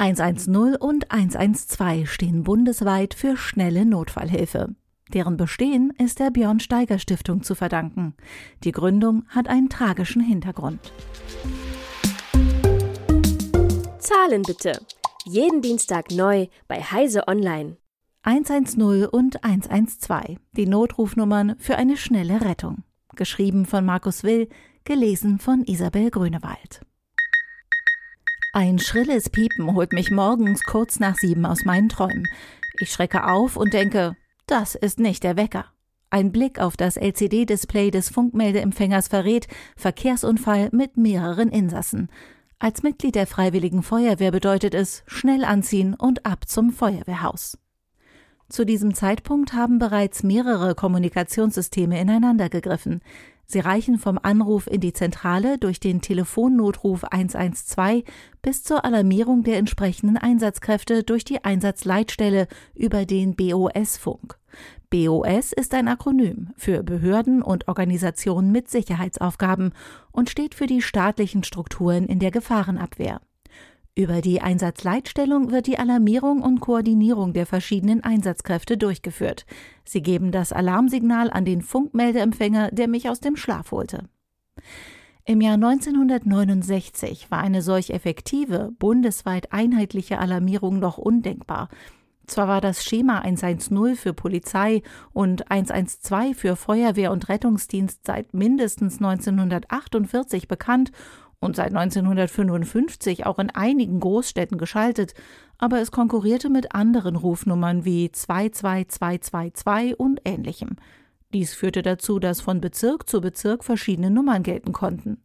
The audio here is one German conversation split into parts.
110 und 112 stehen bundesweit für schnelle Notfallhilfe. Deren Bestehen ist der Björn Steiger Stiftung zu verdanken. Die Gründung hat einen tragischen Hintergrund. Zahlen bitte. Jeden Dienstag neu bei Heise Online. 110 und 112, die Notrufnummern für eine schnelle Rettung. Geschrieben von Markus Will, gelesen von Isabel Grünewald. Ein schrilles Piepen holt mich morgens kurz nach sieben aus meinen Träumen. Ich schrecke auf und denke, das ist nicht der Wecker. Ein Blick auf das LCD-Display des Funkmeldeempfängers verrät Verkehrsunfall mit mehreren Insassen. Als Mitglied der Freiwilligen Feuerwehr bedeutet es schnell anziehen und ab zum Feuerwehrhaus. Zu diesem Zeitpunkt haben bereits mehrere Kommunikationssysteme ineinander gegriffen. Sie reichen vom Anruf in die Zentrale durch den Telefonnotruf 112 bis zur Alarmierung der entsprechenden Einsatzkräfte durch die Einsatzleitstelle über den BOS-Funk. BOS ist ein Akronym für Behörden und Organisationen mit Sicherheitsaufgaben und steht für die staatlichen Strukturen in der Gefahrenabwehr. Über die Einsatzleitstellung wird die Alarmierung und Koordinierung der verschiedenen Einsatzkräfte durchgeführt. Sie geben das Alarmsignal an den Funkmeldeempfänger, der mich aus dem Schlaf holte. Im Jahr 1969 war eine solch effektive, bundesweit einheitliche Alarmierung noch undenkbar. Zwar war das Schema 110 für Polizei und 112 für Feuerwehr und Rettungsdienst seit mindestens 1948 bekannt und seit 1955 auch in einigen Großstädten geschaltet, aber es konkurrierte mit anderen Rufnummern wie 22222 und ähnlichem. Dies führte dazu, dass von Bezirk zu Bezirk verschiedene Nummern gelten konnten.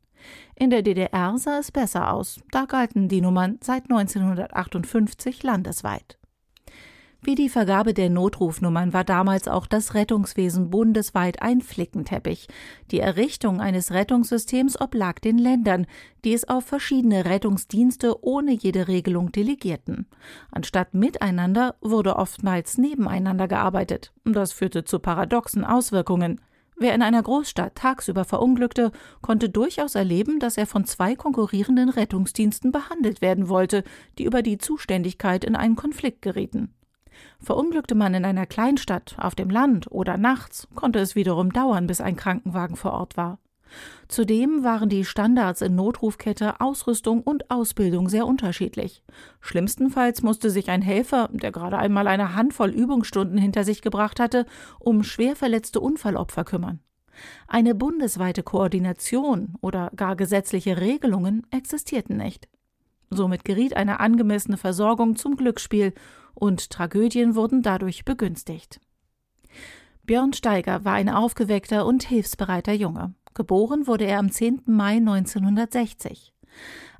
In der DDR sah es besser aus, da galten die Nummern seit 1958 landesweit. Wie die Vergabe der Notrufnummern war damals auch das Rettungswesen bundesweit ein Flickenteppich. Die Errichtung eines Rettungssystems oblag den Ländern, die es auf verschiedene Rettungsdienste ohne jede Regelung delegierten. Anstatt miteinander wurde oftmals nebeneinander gearbeitet. Das führte zu paradoxen Auswirkungen. Wer in einer Großstadt tagsüber verunglückte, konnte durchaus erleben, dass er von zwei konkurrierenden Rettungsdiensten behandelt werden wollte, die über die Zuständigkeit in einen Konflikt gerieten. Verunglückte man in einer Kleinstadt, auf dem Land oder nachts, konnte es wiederum dauern, bis ein Krankenwagen vor Ort war. Zudem waren die Standards in Notrufkette Ausrüstung und Ausbildung sehr unterschiedlich. Schlimmstenfalls musste sich ein Helfer, der gerade einmal eine Handvoll Übungsstunden hinter sich gebracht hatte, um schwer verletzte Unfallopfer kümmern. Eine bundesweite Koordination oder gar gesetzliche Regelungen existierten nicht. Somit geriet eine angemessene Versorgung zum Glücksspiel und Tragödien wurden dadurch begünstigt. Björn Steiger war ein aufgeweckter und hilfsbereiter Junge. Geboren wurde er am 10. Mai 1960.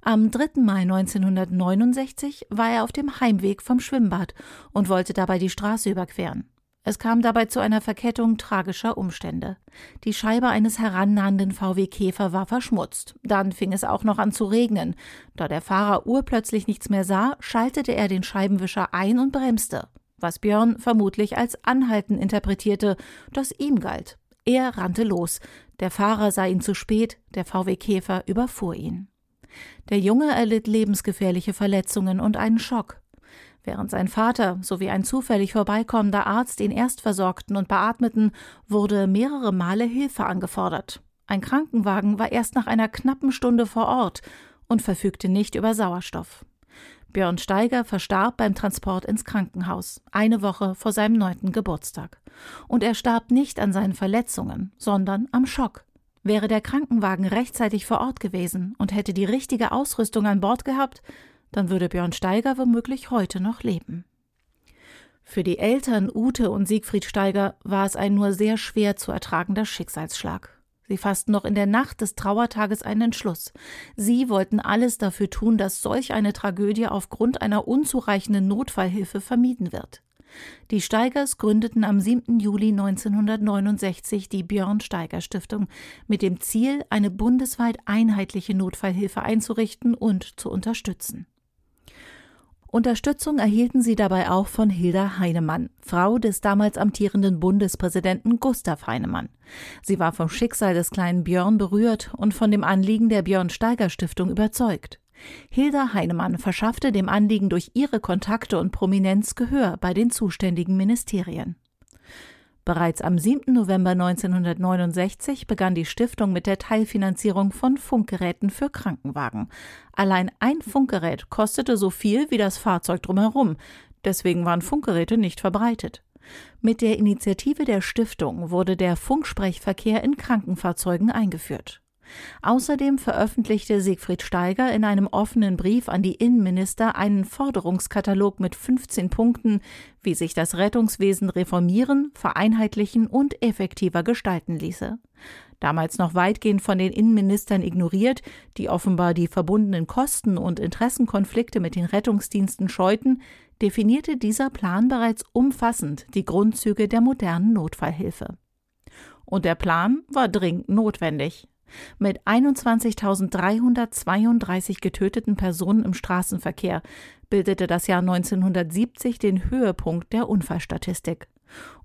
Am 3. Mai 1969 war er auf dem Heimweg vom Schwimmbad und wollte dabei die Straße überqueren. Es kam dabei zu einer Verkettung tragischer Umstände. Die Scheibe eines herannahenden VW Käfer war verschmutzt. Dann fing es auch noch an zu regnen. Da der Fahrer urplötzlich nichts mehr sah, schaltete er den Scheibenwischer ein und bremste. Was Björn vermutlich als Anhalten interpretierte, das ihm galt. Er rannte los. Der Fahrer sah ihn zu spät, der VW Käfer überfuhr ihn. Der Junge erlitt lebensgefährliche Verletzungen und einen Schock. Während sein Vater sowie ein zufällig vorbeikommender Arzt ihn erst versorgten und beatmeten, wurde mehrere Male Hilfe angefordert. Ein Krankenwagen war erst nach einer knappen Stunde vor Ort und verfügte nicht über Sauerstoff. Björn Steiger verstarb beim Transport ins Krankenhaus, eine Woche vor seinem neunten Geburtstag. Und er starb nicht an seinen Verletzungen, sondern am Schock. Wäre der Krankenwagen rechtzeitig vor Ort gewesen und hätte die richtige Ausrüstung an Bord gehabt, dann würde Björn Steiger womöglich heute noch leben. Für die Eltern Ute und Siegfried Steiger war es ein nur sehr schwer zu ertragender Schicksalsschlag. Sie fassten noch in der Nacht des Trauertages einen Entschluss. Sie wollten alles dafür tun, dass solch eine Tragödie aufgrund einer unzureichenden Notfallhilfe vermieden wird. Die Steigers gründeten am 7. Juli 1969 die Björn Steiger Stiftung mit dem Ziel, eine bundesweit einheitliche Notfallhilfe einzurichten und zu unterstützen. Unterstützung erhielten sie dabei auch von Hilda Heinemann, Frau des damals amtierenden Bundespräsidenten Gustav Heinemann. Sie war vom Schicksal des kleinen Björn berührt und von dem Anliegen der Björn Steiger Stiftung überzeugt. Hilda Heinemann verschaffte dem Anliegen durch ihre Kontakte und Prominenz Gehör bei den zuständigen Ministerien. Bereits am 7. November 1969 begann die Stiftung mit der Teilfinanzierung von Funkgeräten für Krankenwagen. Allein ein Funkgerät kostete so viel wie das Fahrzeug drumherum, deswegen waren Funkgeräte nicht verbreitet. Mit der Initiative der Stiftung wurde der Funksprechverkehr in Krankenfahrzeugen eingeführt. Außerdem veröffentlichte Siegfried Steiger in einem offenen Brief an die Innenminister einen Forderungskatalog mit 15 Punkten, wie sich das Rettungswesen reformieren, vereinheitlichen und effektiver gestalten ließe. Damals noch weitgehend von den Innenministern ignoriert, die offenbar die verbundenen Kosten und Interessenkonflikte mit den Rettungsdiensten scheuten, definierte dieser Plan bereits umfassend die Grundzüge der modernen Notfallhilfe. Und der Plan war dringend notwendig. Mit 21.332 getöteten Personen im Straßenverkehr bildete das Jahr 1970 den Höhepunkt der Unfallstatistik.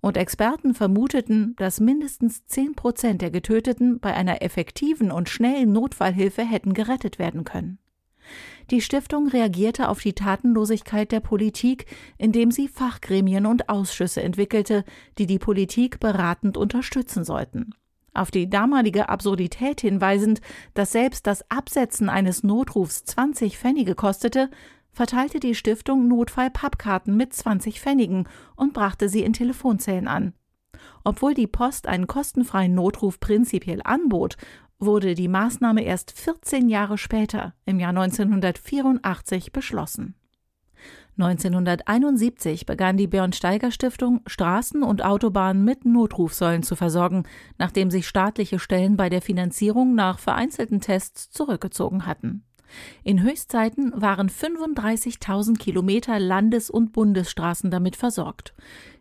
Und Experten vermuteten, dass mindestens 10 Prozent der Getöteten bei einer effektiven und schnellen Notfallhilfe hätten gerettet werden können. Die Stiftung reagierte auf die Tatenlosigkeit der Politik, indem sie Fachgremien und Ausschüsse entwickelte, die die Politik beratend unterstützen sollten. Auf die damalige Absurdität hinweisend, dass selbst das Absetzen eines Notrufs 20 Pfennige kostete, verteilte die Stiftung Notfall-Pappkarten mit 20 Pfennigen und brachte sie in Telefonzellen an. Obwohl die Post einen kostenfreien Notruf prinzipiell anbot, wurde die Maßnahme erst 14 Jahre später, im Jahr 1984, beschlossen. 1971 begann die Björn-Steiger Stiftung, Straßen und Autobahnen mit Notrufsäulen zu versorgen, nachdem sich staatliche Stellen bei der Finanzierung nach vereinzelten Tests zurückgezogen hatten. In Höchstzeiten waren 35.000 Kilometer Landes- und Bundesstraßen damit versorgt.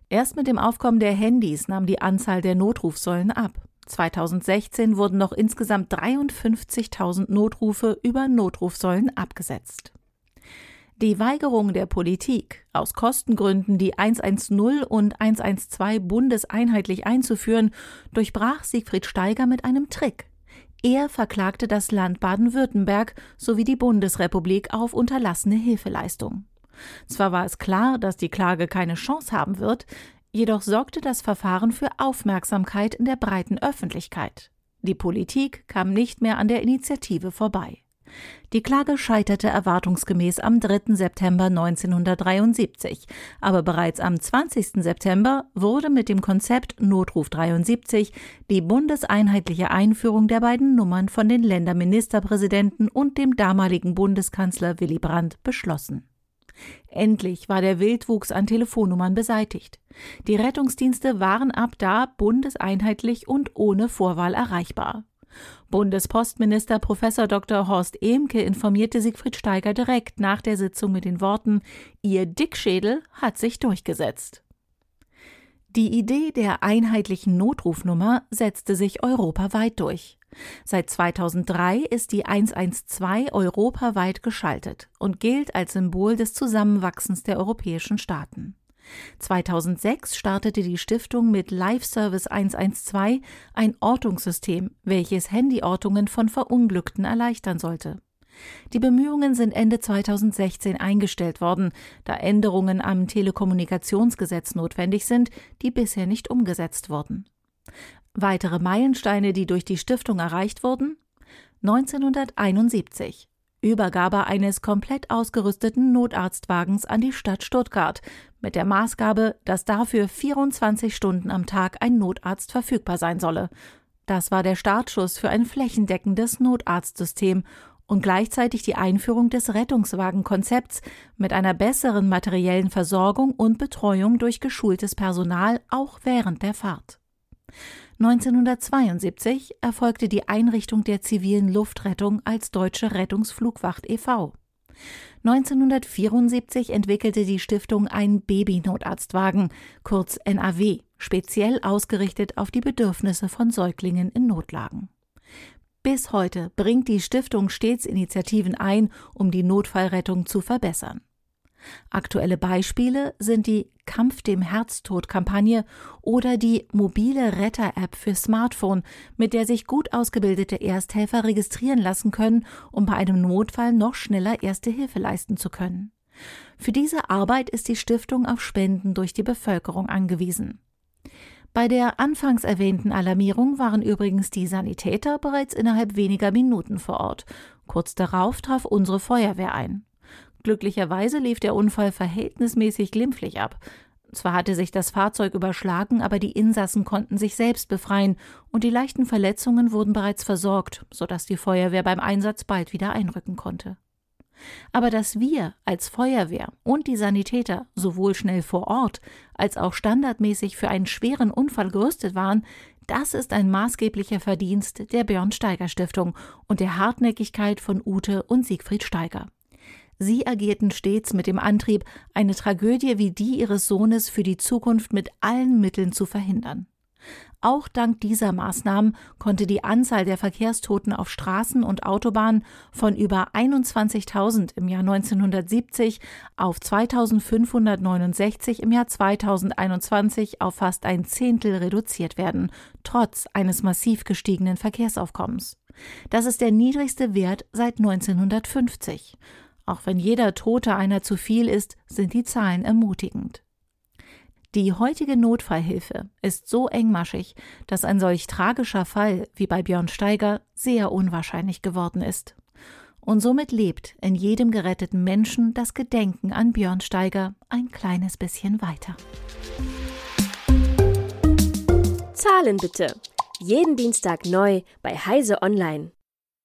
Erst mit dem Aufkommen der Handys nahm die Anzahl der Notrufsäulen ab. 2016 wurden noch insgesamt 53.000 Notrufe über Notrufsäulen abgesetzt. Die Weigerung der Politik, aus Kostengründen die 110 und 112 bundeseinheitlich einzuführen, durchbrach Siegfried Steiger mit einem Trick. Er verklagte das Land Baden-Württemberg sowie die Bundesrepublik auf unterlassene Hilfeleistung. Zwar war es klar, dass die Klage keine Chance haben wird, jedoch sorgte das Verfahren für Aufmerksamkeit in der breiten Öffentlichkeit. Die Politik kam nicht mehr an der Initiative vorbei. Die Klage scheiterte erwartungsgemäß am 3. September 1973, aber bereits am 20. September wurde mit dem Konzept Notruf 73 die bundeseinheitliche Einführung der beiden Nummern von den Länderministerpräsidenten und dem damaligen Bundeskanzler Willy Brandt beschlossen. Endlich war der Wildwuchs an Telefonnummern beseitigt. Die Rettungsdienste waren ab da bundeseinheitlich und ohne Vorwahl erreichbar. Bundespostminister Prof. Dr. Horst Ehmke informierte Siegfried Steiger direkt nach der Sitzung mit den Worten Ihr Dickschädel hat sich durchgesetzt. Die Idee der einheitlichen Notrufnummer setzte sich europaweit durch. Seit 2003 ist die 112 europaweit geschaltet und gilt als Symbol des Zusammenwachsens der europäischen Staaten. 2006 startete die Stiftung mit Live Service 112 ein Ortungssystem, welches Handyortungen von Verunglückten erleichtern sollte. Die Bemühungen sind Ende 2016 eingestellt worden, da Änderungen am Telekommunikationsgesetz notwendig sind, die bisher nicht umgesetzt wurden. Weitere Meilensteine, die durch die Stiftung erreicht wurden? 1971 Übergabe eines komplett ausgerüsteten Notarztwagens an die Stadt Stuttgart mit der Maßgabe, dass dafür 24 Stunden am Tag ein Notarzt verfügbar sein solle. Das war der Startschuss für ein flächendeckendes Notarztsystem und gleichzeitig die Einführung des Rettungswagenkonzepts mit einer besseren materiellen Versorgung und Betreuung durch geschultes Personal auch während der Fahrt. 1972 erfolgte die Einrichtung der zivilen Luftrettung als Deutsche Rettungsflugwacht e.V. 1974 entwickelte die Stiftung einen Babynotarztwagen, kurz NAW, speziell ausgerichtet auf die Bedürfnisse von Säuglingen in Notlagen. Bis heute bringt die Stiftung stets Initiativen ein, um die Notfallrettung zu verbessern. Aktuelle Beispiele sind die Kampf dem Herztod-Kampagne oder die mobile Retter-App für Smartphone, mit der sich gut ausgebildete Ersthelfer registrieren lassen können, um bei einem Notfall noch schneller Erste Hilfe leisten zu können. Für diese Arbeit ist die Stiftung auf Spenden durch die Bevölkerung angewiesen. Bei der anfangs erwähnten Alarmierung waren übrigens die Sanitäter bereits innerhalb weniger Minuten vor Ort. Kurz darauf traf unsere Feuerwehr ein. Glücklicherweise lief der Unfall verhältnismäßig glimpflich ab. Zwar hatte sich das Fahrzeug überschlagen, aber die Insassen konnten sich selbst befreien und die leichten Verletzungen wurden bereits versorgt, sodass die Feuerwehr beim Einsatz bald wieder einrücken konnte. Aber dass wir als Feuerwehr und die Sanitäter sowohl schnell vor Ort als auch standardmäßig für einen schweren Unfall gerüstet waren, das ist ein maßgeblicher Verdienst der Björn Steiger Stiftung und der Hartnäckigkeit von Ute und Siegfried Steiger. Sie agierten stets mit dem Antrieb, eine Tragödie wie die ihres Sohnes für die Zukunft mit allen Mitteln zu verhindern. Auch dank dieser Maßnahmen konnte die Anzahl der Verkehrstoten auf Straßen und Autobahnen von über 21.000 im Jahr 1970 auf 2569 im Jahr 2021 auf fast ein Zehntel reduziert werden, trotz eines massiv gestiegenen Verkehrsaufkommens. Das ist der niedrigste Wert seit 1950. Auch wenn jeder Tote einer zu viel ist, sind die Zahlen ermutigend. Die heutige Notfallhilfe ist so engmaschig, dass ein solch tragischer Fall wie bei Björn Steiger sehr unwahrscheinlich geworden ist. Und somit lebt in jedem geretteten Menschen das Gedenken an Björn Steiger ein kleines bisschen weiter. Zahlen bitte. Jeden Dienstag neu bei Heise Online.